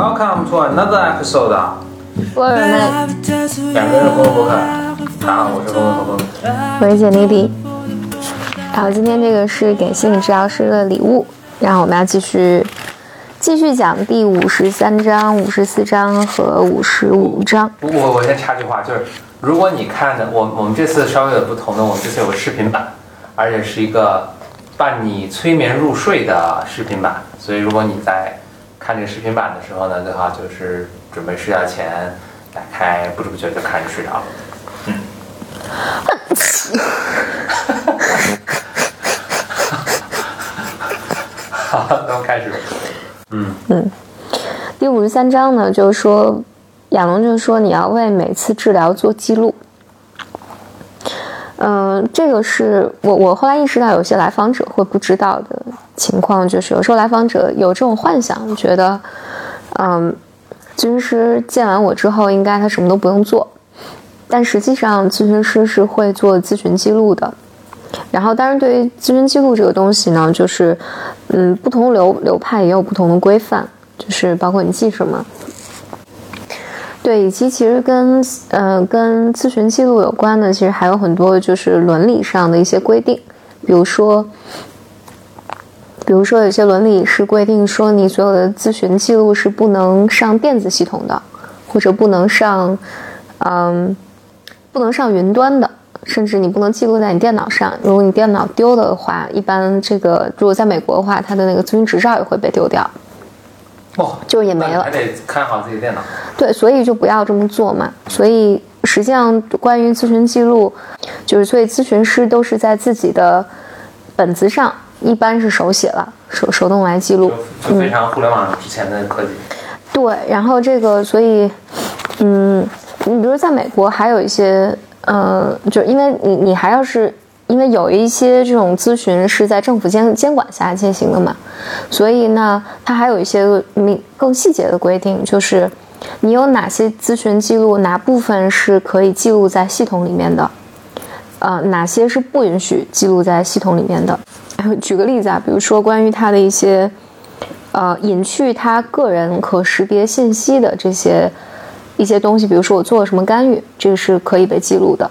Welcome to another episode 啊！波尔曼，两个人的公共博客。大家好，我是公共博客。我是简丽丽。然后今天这个是给心理治疗师的礼物，然后我们要继续继续讲第五十三章、五十四章和五十五章。我我先插句话，就是如果你看的我我们这次稍微有不同的，我们这次有个视频版，而且是一个伴你催眠入睡的视频版，所以如果你在看这个视频版的时候呢，最好就是准备睡觉前打开，不知不觉就看着睡着了。嗯。好，咱们开始。嗯嗯，第五十三章呢，就是说，亚龙就说你要为每次治疗做记录。这个是我我后来意识到有些来访者会不知道的情况，就是有时候来访者有这种幻想，觉得，嗯，咨询师见完我之后，应该他什么都不用做，但实际上咨询师是会做咨询记录的。然后，当然，对于咨询记录这个东西呢，就是，嗯，不同流流派也有不同的规范，就是包括你记什么。对，以及其实跟呃跟咨询记录有关的，其实还有很多就是伦理上的一些规定，比如说，比如说有些伦理是规定说你所有的咨询记录是不能上电子系统的，或者不能上，嗯，不能上云端的，甚至你不能记录在你电脑上。如果你电脑丢的话，一般这个如果在美国的话，他的那个咨询执照也会被丢掉。哦，就也没了，还得看好自己电脑。对，所以就不要这么做嘛。所以实际上，关于咨询记录，就是所以咨询师都是在自己的本子上，一般是手写了，手手动来记录，就非常互联网之前的科技。对，然后这个，所以，嗯，你比如在美国还有一些，呃，就因为你你还要是。因为有一些这种咨询是在政府监监管下进行的嘛，所以呢，它还有一些明更细节的规定，就是你有哪些咨询记录，哪部分是可以记录在系统里面的，呃，哪些是不允许记录在系统里面的。举个例子啊，比如说关于他的一些，呃，隐去他个人可识别信息的这些一些东西，比如说我做了什么干预，这个是可以被记录的。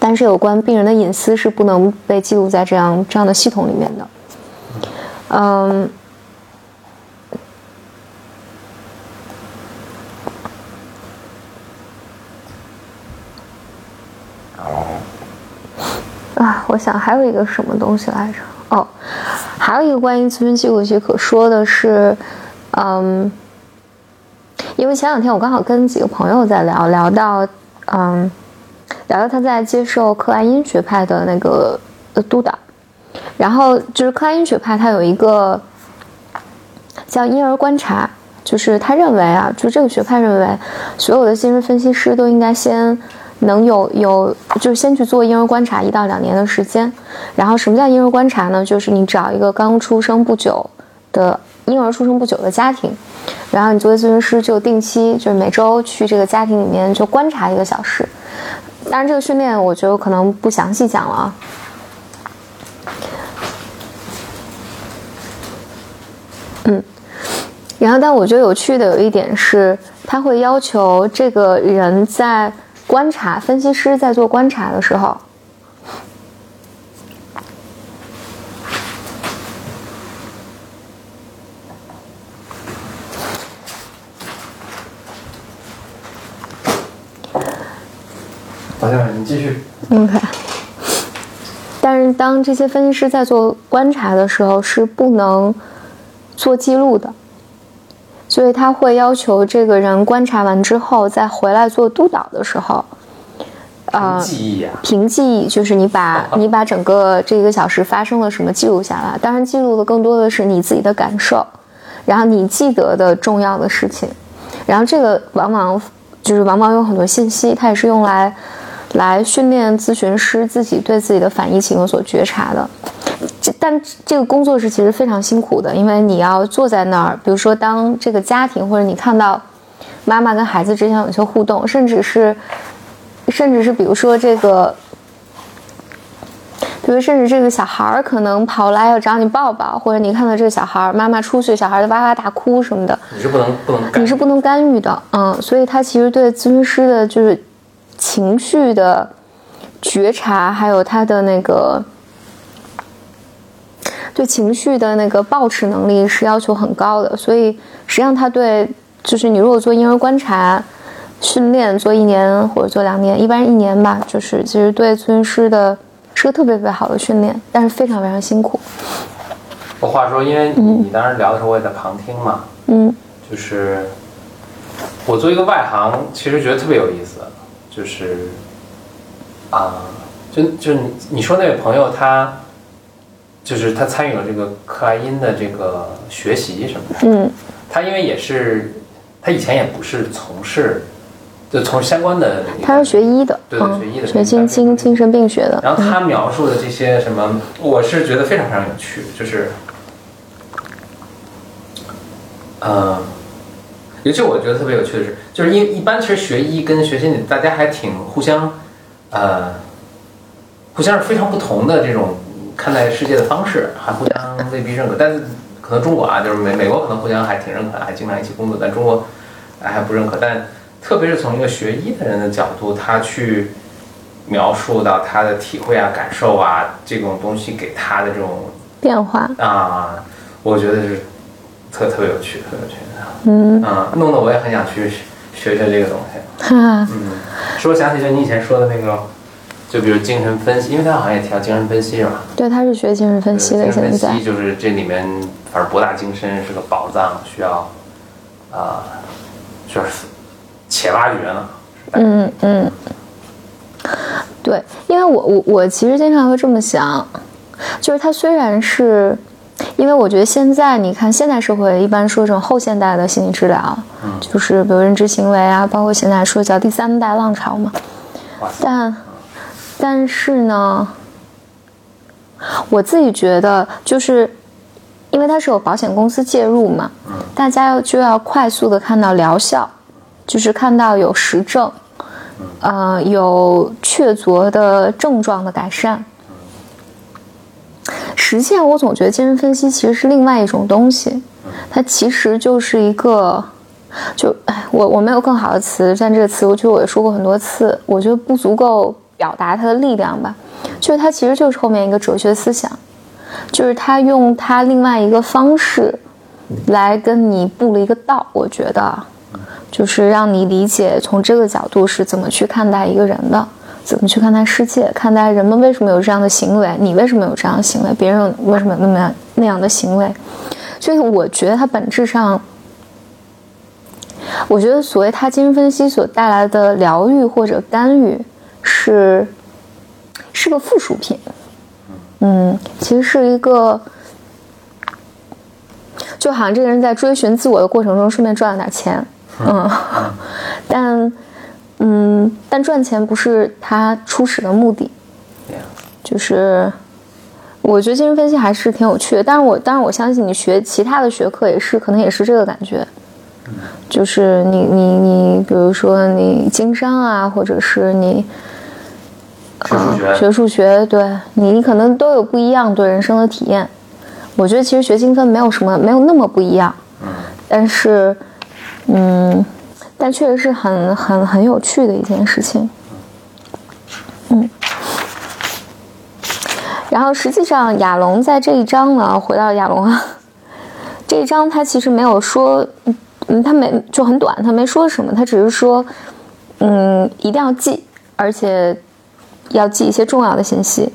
但是有关病人的隐私是不能被记录在这样这样的系统里面的。嗯，啊，我想还有一个什么东西来着？哦，还有一个关于咨询记录许可说的是，嗯，因为前两天我刚好跟几个朋友在聊，聊到，嗯。聊到他在接受克莱因学派的那个呃督导，然后就是克莱因学派，他有一个叫婴儿观察，就是他认为啊，就这个学派认为，所有的精神分析师都应该先能有有，就是先去做婴儿观察一到两年的时间。然后什么叫婴儿观察呢？就是你找一个刚出生不久的婴儿出生不久的家庭，然后你作为咨询师就定期就是每周去这个家庭里面就观察一个小时。当然，这个训练我觉得可能不详细讲了啊。嗯，然后，但我觉得有趣的有一点是，他会要求这个人在观察，分析师在做观察的时候。继续。OK。但是当这些分析师在做观察的时候，是不能做记录的，所以他会要求这个人观察完之后，再回来做督导的时候，呃，记忆啊，凭记忆，就是你把你把整个这一个小时发生了什么记录下来。当然，记录的更多的是你自己的感受，然后你记得的重要的事情，然后这个往往就是往往有很多信息，它也是用来。来训练咨询师自己对自己的反疫情有所觉察的，这但这个工作是其实非常辛苦的，因为你要坐在那儿，比如说当这个家庭或者你看到妈妈跟孩子之间有些互动，甚至是甚至是比如说这个，比比如甚至这个小孩儿可能跑来要找你抱抱，或者你看到这个小孩儿妈妈出去，小孩儿在哇哇大哭什么的，你是不能不能你是不能干预的，嗯，所以他其实对咨询师的就是情绪的觉察，还有他的那个对情绪的那个保持能力是要求很高的，所以实际上他对就是你如果做婴儿观察训练做一年或者做两年，一般一年吧，就是其实对咨询师的是个特别特别好的训练，但是非常非常辛苦，我话说，因为你你当时聊的时候，我也在旁听嘛，嗯。就是我作为一个外行，其实觉得特别有意思，就是啊、就就你你说那位朋友他。就是他参与了这个克莱因的这个学习什么的，嗯他因为也是，他以前也不是从事，就从事相关的，他是学医的，对学医的学精精精神病学的，然后他描述的这些什么，我是觉得非常非常有趣，就是，呃，尤其我觉得特别有趣的是，就是因一般其实学医跟学心理，大家还挺互相，呃，互相是非常不同的这种看待世界的方式，还互相未必认可。但是可能中国啊，就是美美国可能互相还挺认可，还经常一起工作，但中国哎还不认可。但特别是从一个学医的人的角度，他去描述到他的体会啊、感受啊这种东西给他的这种变化，啊，我觉得是特特别有趣，特别有趣的。嗯，啊，弄得我也很想去学学这个东西。嗯，说想起就你以前说的那个，就比如精神分析，因为他好像也提到精神分析是吧？对，他是学精神分析的，精神分析就是这里面反正博大精深，是个宝藏，需要啊、就是且挖掘呢。嗯嗯，对，因为我我我其实经常会这么想，就是它虽然是，因为我觉得现在你看现代社会一般说这种后现代的心理治疗，嗯就是比如认知行为啊，包括现在说叫第三代浪潮嘛，但但是呢，我自己觉得就是。因为它是有保险公司介入嘛，大家要就要快速的看到疗效，就是看到有实证，呃，有确凿的症状的改善。实践，我总觉得精神分析其实是另外一种东西，它其实就是一个，就哎，我我没有更好的词，但这个词我觉得我也说过很多次，我觉得不足够表达它的力量吧，就是它其实就是后面一个哲学思想，就是他用他另外一个方式来跟你布了一个道，我觉得。就是让你理解从这个角度是怎么去看待一个人的，怎么去看待世界，看待人们为什么有这样的行为，你为什么有这样的行为，别人为什么有那么样那样的行为。所以我觉得它本质上，我觉得所谓它精神分析所带来的疗愈或者干预是是个附属品，嗯，其实是一个。就好像这个人在追寻自我的过程中，顺便赚了点钱，嗯，但，嗯，但赚钱不是他初始的目的，就是，我觉得精神分析还是挺有趣的，但是我当然我相信你学其他的学科也是，可能也是这个感觉，就是你你你，比如说你经商啊，或者是你。学数学。呃学数学，对你，你可能都有不一样对人生的体验。我觉得其实学精分没有什么，没有那么不一样，嗯。但是，嗯，但确实是很很很有趣的一件事情。嗯，然后实际上亚龙在这一章呢，回到亚龙啊，这一章他其实没有说，嗯，他没就很短，他没说什么，他只是说，嗯，一定要记，而且要记一些重要的信息。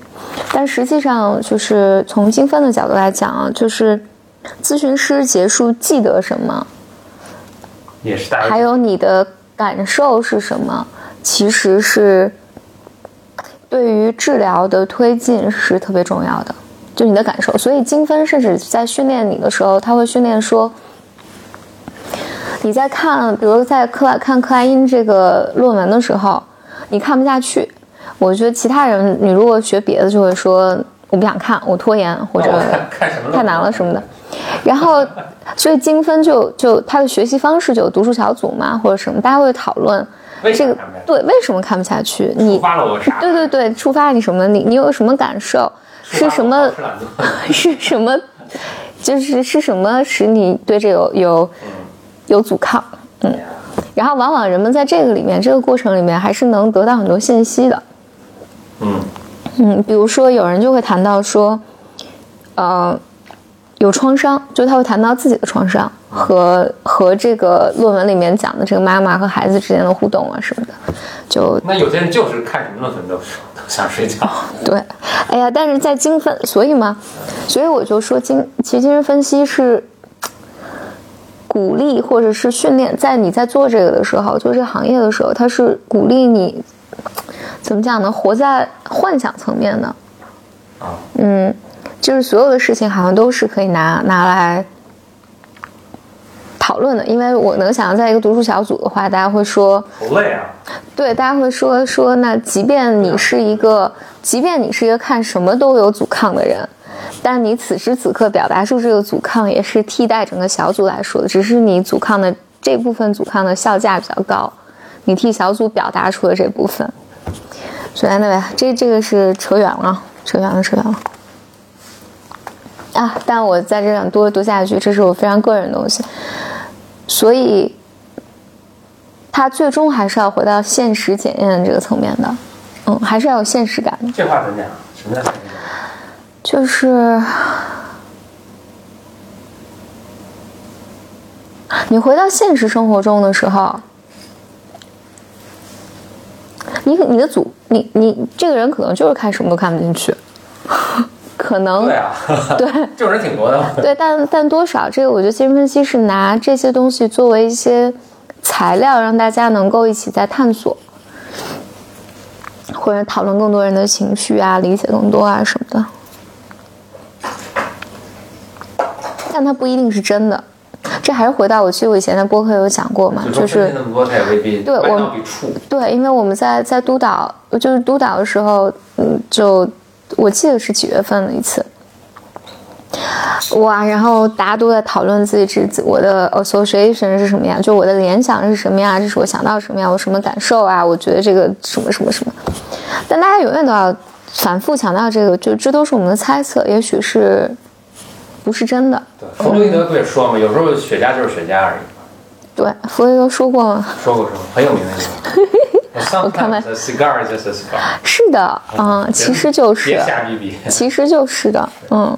但实际上，就是从精分的角度来讲啊，就是咨询师结束记得什么，也是大还有你的感受是什么，其实是对于治疗的推进是特别重要的，就你的感受。所以精分甚至在训练你的时候，他会训练说，你在看，比如在克莱看克莱因这个论文的时候，你看不下去。我觉得其他人，你如果学别的，就会说我不想看，我拖延或者太难了什么的。然后，所以精分就就他的学习方式就有读书小组嘛，或者什么，大家会讨论这个对为什么看不下去，你触发了我啥？对对对，触发你什么？你你有什么感受？是什么 是什么？就是是什么使你对这有有有阻抗？嗯，然后往往人们在这个里面，这个过程里面还是能得到很多信息的。嗯嗯，比如说有人就会谈到说，呃，有创伤，就他会谈到自己的创伤和和这个论文里面讲的这个妈妈和孩子之间的互动啊什么的，就那有些人就是看什么论文都都想睡觉。对，哎呀，但是在精分，所以嘛，所以我就说精，其实精神分析是鼓励或者是训练，在你在做这个的时候，做这个行业的时候，它是鼓励你怎么讲呢？活在幻想层面的，啊，嗯，就是所有的事情好像都是可以拿拿来讨论的，因为我能想象，在一个读书小组的话，大家会说，好累啊！对，大家会说说，那即便你是一个，即便你是一个看什么都有阻抗的人，但你此时此刻表达出这个阻抗，也是替代整个小组来说的，只是你阻抗的这部分阻抗的效价比较高，你替小组表达出了这部分。所以，anyway，这这个是扯远了，扯远了，扯远了。啊！但我在这想多多加一句，这是我非常个人的东西，所以他最终还是要回到现实检验这个层面的，嗯，还是要有现实感的。这话怎么讲？什么叫现实感？就是你回到现实生活中的时候，你你的组，你你这个人可能就是看什么都看不进去，可能对啊，对这种人挺多的。对，但但多少这个，我觉得精神分析是拿这些东西作为一些材料，让大家能够一起在探索，或者讨论更多人的情绪啊，理解更多啊什么的。但它不一定是真的，这还是回到我记得我以前在播客有讲过嘛，就就是是分析那么多，他也未必对我。对，因为我们在在督导，就是督导的时候，嗯，就我记得是几月份的一次，哇，然后大家都在讨论自己这我的 association 是什么呀，就我的联想是什么呀，这是我想到什么呀，我什么感受啊，我觉得这个什么什么什么，但大家永远都要反复强调这个，就这都是我们的猜测，也许是不是真的。对，弗洛伊德不也说嘛，有时候雪茄就是雪茄而已。对，弗洛伊德说过吗？说过说过，很有名的那个。看 Sometimes a cigar is just a cigar。是的，嗯，其实就是。其实就是的，嗯。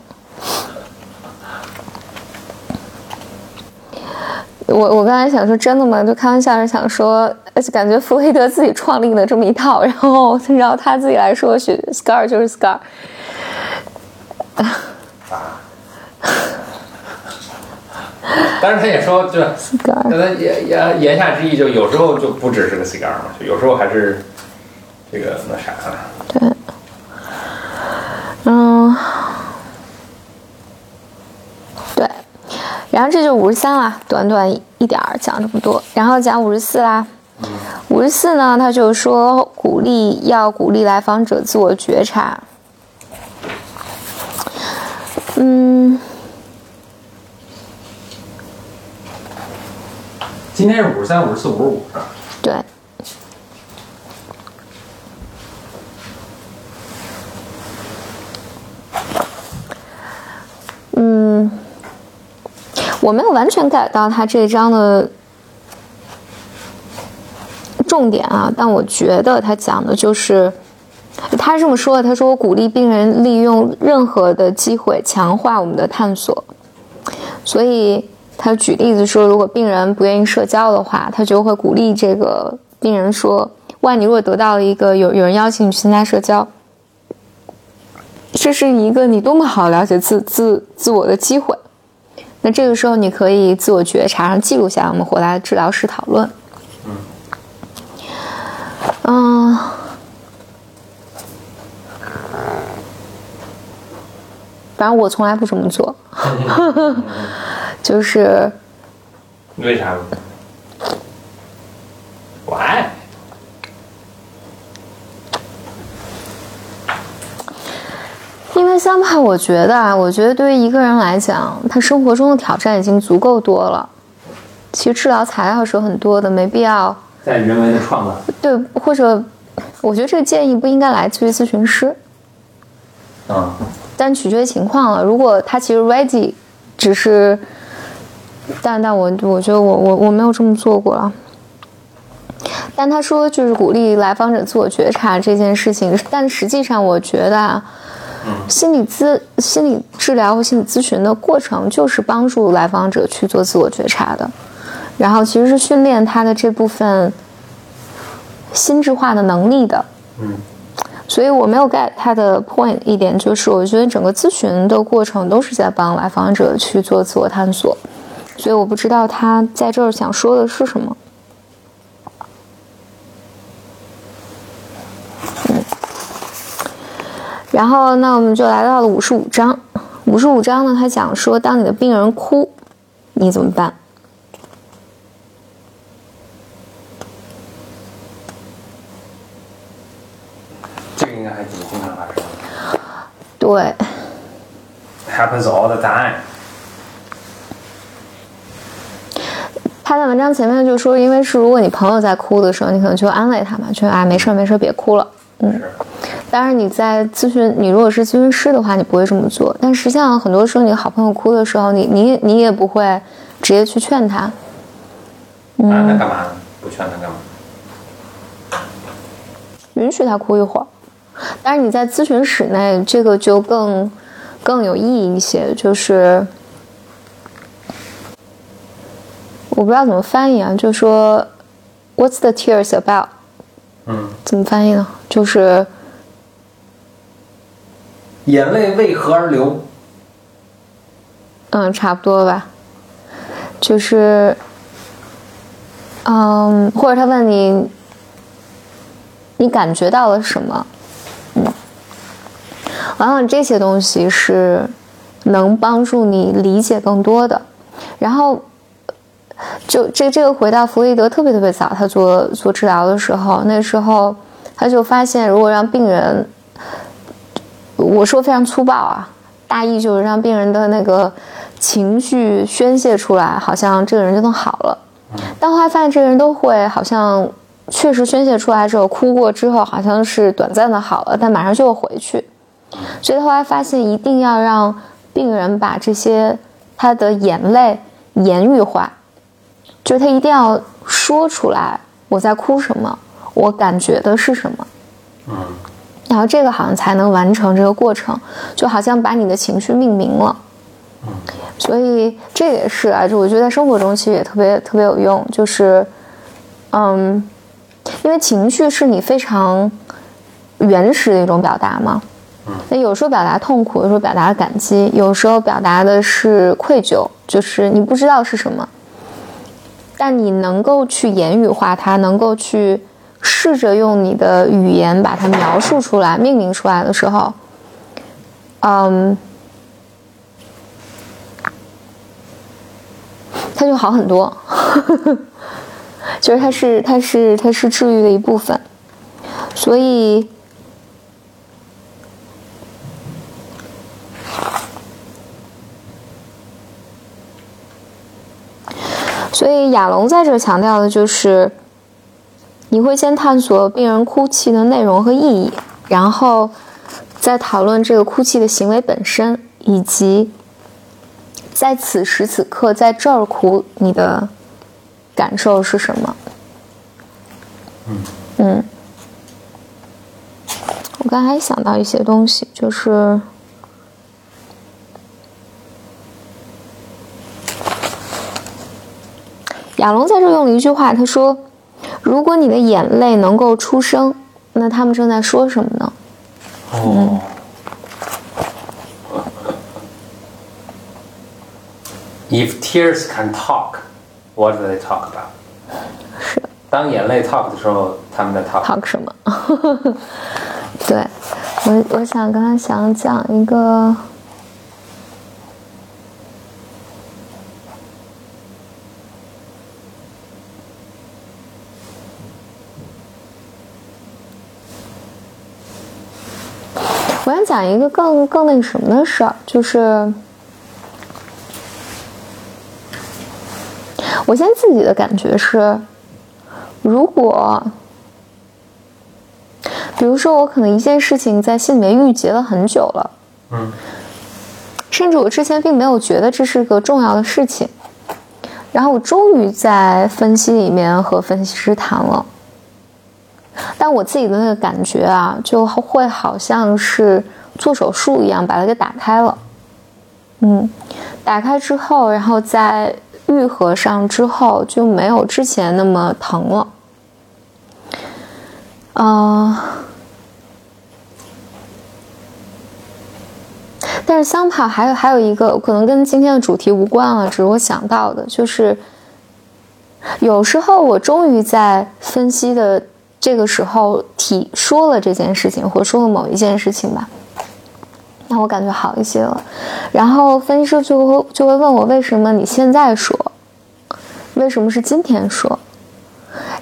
我我刚才想说真的吗？就开玩笑是想说，而且感觉弗洛伊德自己创立的这么一套，然后然后他自己来说，许 scar 就是 scar，但是他也说，就 scar 那他言言言下之意，就有时候就不只是个 cigar 嘛，就有时候还是这个那啥。对，嗯，对，然后这就五十三啦，短短一点儿讲这么多，然后讲五十四啦。五十四呢，他就说鼓励要鼓励来访者自我觉察。嗯，今天是五十三、五十四、五十五是吧？对，嗯，我没有完全 get 到他这一章的重点啊，但我觉得他讲的就是，他这么说的：他说我鼓励病人利用任何的机会强化我们的探索，所以他举例子说，如果病人不愿意社交的话，他就会鼓励这个病人说：“万，你如果得到了一个有有人邀请你去参加社交，这是一个你多么好了解自自自我的机会。那这个时候你可以自我觉察，然后记录下，我们回来治疗室讨论。”嗯。反正我从来不这么做，就是为啥？Why？因为 somehow 我觉得啊，我觉得对于一个人来讲，他生活中的挑战已经足够多了。其实治疗材料是有很多的，没必要在人为的创造。对，或者我觉得这个建议不应该来自于咨询师。嗯，但取决于情况了。如果他其实 ready，只是，但但我我觉得我我我没有这么做过啊。但他说就是鼓励来访者自我觉察这件事情，但实际上我觉得啊，心理咨心理治疗和心理咨询的过程就是帮助来访者去做自我觉察的，然后其实是训练他的这部分心智化的能力的。嗯，所以我没有 get 他的 point 一点，就是我觉得整个咨询的过程都是在帮来访者去做自我探索，所以我不知道他在这儿想说的是什么。然后，那我们就来到了五十五章。五十五章呢，他讲说，当你的病人哭，你怎么办？这个应该还挺经常发生对，，happens all the time。他在文章前面就说，因为是如果你朋友在哭的时候，你可能就安慰他嘛，就啊没事没事，别哭了。嗯，是，当然你在咨询，你如果是咨询师的话，你不会这么做。但实际上，很多时候你好朋友哭的时候，你你你也不会直接去劝他。嗯，那干嘛呢？不劝他干嘛？允许他哭一会儿。但是你在咨询室内，这个就更更有意义一些。就是我不知道怎么翻译啊，就说 "What's the tears about？" 嗯，怎么翻译呢？就是眼泪为何而流？嗯，差不多吧。就是嗯，或者他问你，你感觉到了什么？嗯，往往这些东西是能帮助你理解更多的。然后，就这这个回到弗洛伊德特别特别早，他做做治疗的时候，那时候他就发现，如果让病人，我说非常粗暴啊，大意就是让病人的那个情绪宣泄出来，好像这个人就能好了。但后来发现，这个人都会好像确实宣泄出来之后，哭过之后，好像是短暂的好了，但马上就会回去。所以后来发现，一定要让病人把这些他的眼泪言语化，就是他一定要说出来，我在哭什么，我感觉的是什么。嗯，然后这个好像才能完成这个过程，就好像把你的情绪命名了。嗯所以这也是啊，就我觉得在生活中其实也特别特别有用，就是，嗯，因为情绪是你非常原始的一种表达嘛。那有时候表达痛苦，有时候表达感激，有时候表达的是愧疚，就是你不知道是什么，但你能够去言语化它，能够去试着用你的语言把它描述出来、命名出来的时候，嗯，它就好很多。就是它是它是它是治愈的一部分，所以。所以亚龙在这强调的就是，你会先探索病人哭泣的内容和意义，然后再讨论这个哭泣的行为本身，以及在此时此刻在这儿哭你的感受是什么。嗯，我刚才想到一些东西，就是。亚龙在这用了一句话，他说：“如果你的眼泪能够出声，那他们正在说什么呢哦。If tears can talk, what do they talk about？” 是当眼泪 talk 的时候，他们在 talk。talk 什么？对我，我想刚才想讲一个，我想讲一个更更那个什么的事儿，就是我现在自己的感觉是，如果比如说我可能一件事情在心里面郁结了很久了，嗯，甚至我之前并没有觉得这是个重要的事情，然后我终于在分析里面和分析师谈了，但我自己的那个感觉啊，就会好像是做手术一样把它给打开了，嗯，打开之后，然后在愈合上之后就没有之前那么疼了，啊。但是相怕还有还有一个可能跟今天的主题无关啊，只是我想到的，就是有时候我终于在分析的这个时候提说了这件事情，或说了某一件事情吧，那我感觉好一些了。然后分析师就会就会问我为什么你现在说，为什么是今天说？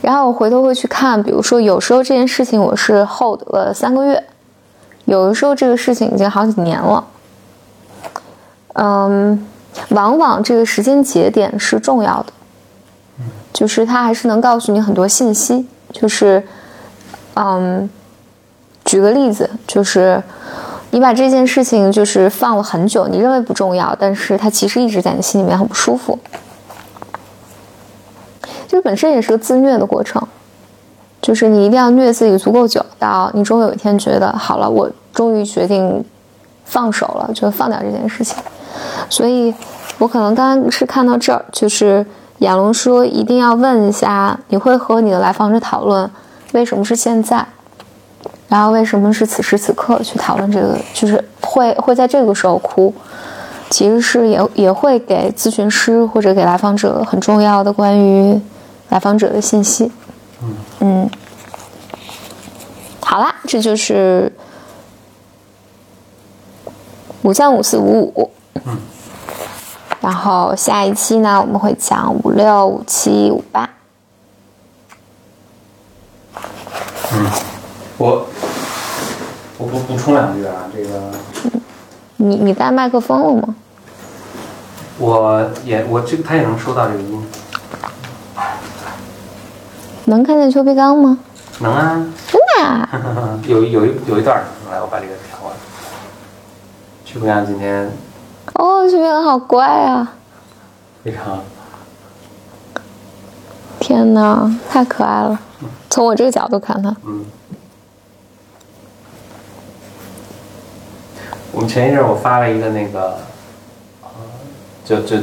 然后我回头会去看，比如说有时候这件事情我是 hold 了三个月，有的时候这个事情已经好几年了。嗯，往往这个时间节点是重要的，就是它还是能告诉你很多信息。就是，嗯，举个例子，就是你把这件事情就是放了很久，你认为不重要，但是它其实一直在你心里面很不舒服。这本身也是个自虐的过程，就是你一定要虐自己足够久，到你终有一天觉得好了，我终于决定放手了，就放掉这件事情。所以，我可能刚刚是看到这儿，就是亚龙说一定要问一下，你会和你的来访者讨论为什么是现在，然后为什么是此时此刻去讨论这个，就是会会在这个时候哭，其实是也也会给咨询师或者给来访者很重要的关于来访者的信息。嗯嗯，好啦，这就是五三五四五五。嗯，然后下一期呢，我们会讲五六五七五八。嗯，我我补补充两句啊，这个。你你带麦克风了吗？我也我这个他也能收到这个音。能看见邱培刚吗？能啊。真的啊？有有一有一段，来我把这个调过来。邱培刚今天。哦，这边好乖啊！非常。天哪，太可爱了！从我这个角度看他。嗯。我们前一阵我发了一个那个，就就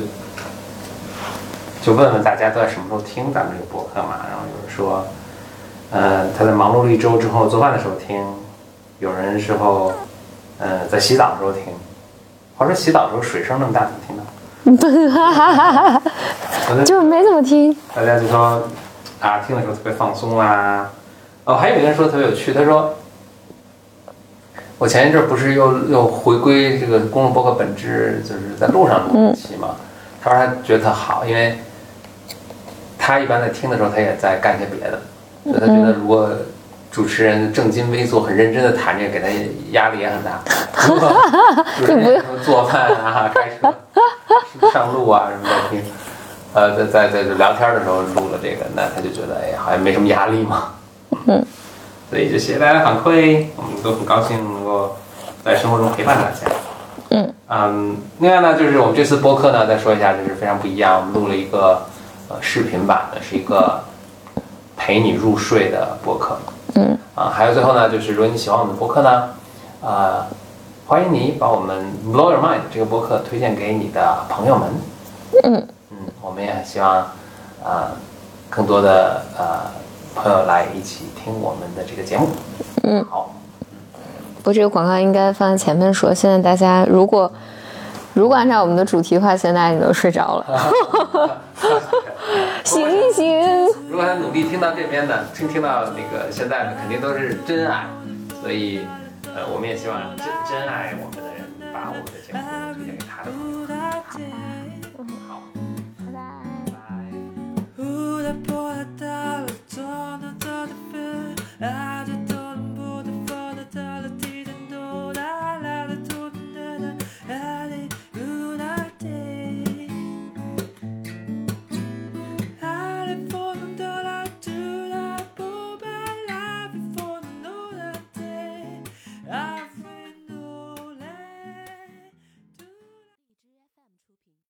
就问问大家都在什么时候听咱们这个博客嘛？然后有人说，呃，他在忙碌了一周之后做饭的时候听；有人时候，呃，在洗澡的时候听。我说洗澡的时候水声那么大，怎么听到？就没怎么听。大家就说啊，听的时候特别放松啊。哦，还有一个人说特别有趣，他说我前一阵不是又又回归这个公众博客本质，就是在路上录一期嘛。他说他觉得特好，因为他一般在听的时候，他也在干些别的，所以他觉得如果。主持人正襟危坐、很认真的谈这个，给他压力也很大。主持人做饭啊、开车、上路啊什么的听，呃，在在在聊天的时候录了这个，那他就觉得哎，好像没什么压力嘛。嗯。所以就谢谢大家反馈，我们都很高兴能够在生活中陪伴大家。嗯。嗯，另外呢，就是我们这次播客呢，再说一下，就是非常不一样，我们录了一个呃视频版的，是一个陪你入睡的播客。嗯啊，还有最后呢，就是如果你喜欢我们的播客呢，啊，欢迎你把我们 Blow Your Mind 这个播客推荐给你的朋友们。嗯嗯，我们也希望啊，更多的呃朋友来一起听我们的这个节目。嗯，好。不过这个广告应该放在前面说。现在大家如果如果按照我们的主题的话，现在你都睡着了。醒一醒！如果他努力听到这边的，听听到那个现在的，肯定都是真爱。所以，呃，我们也希望真真爱我们的人把我们的节目推荐给他的朋友。好，拜拜。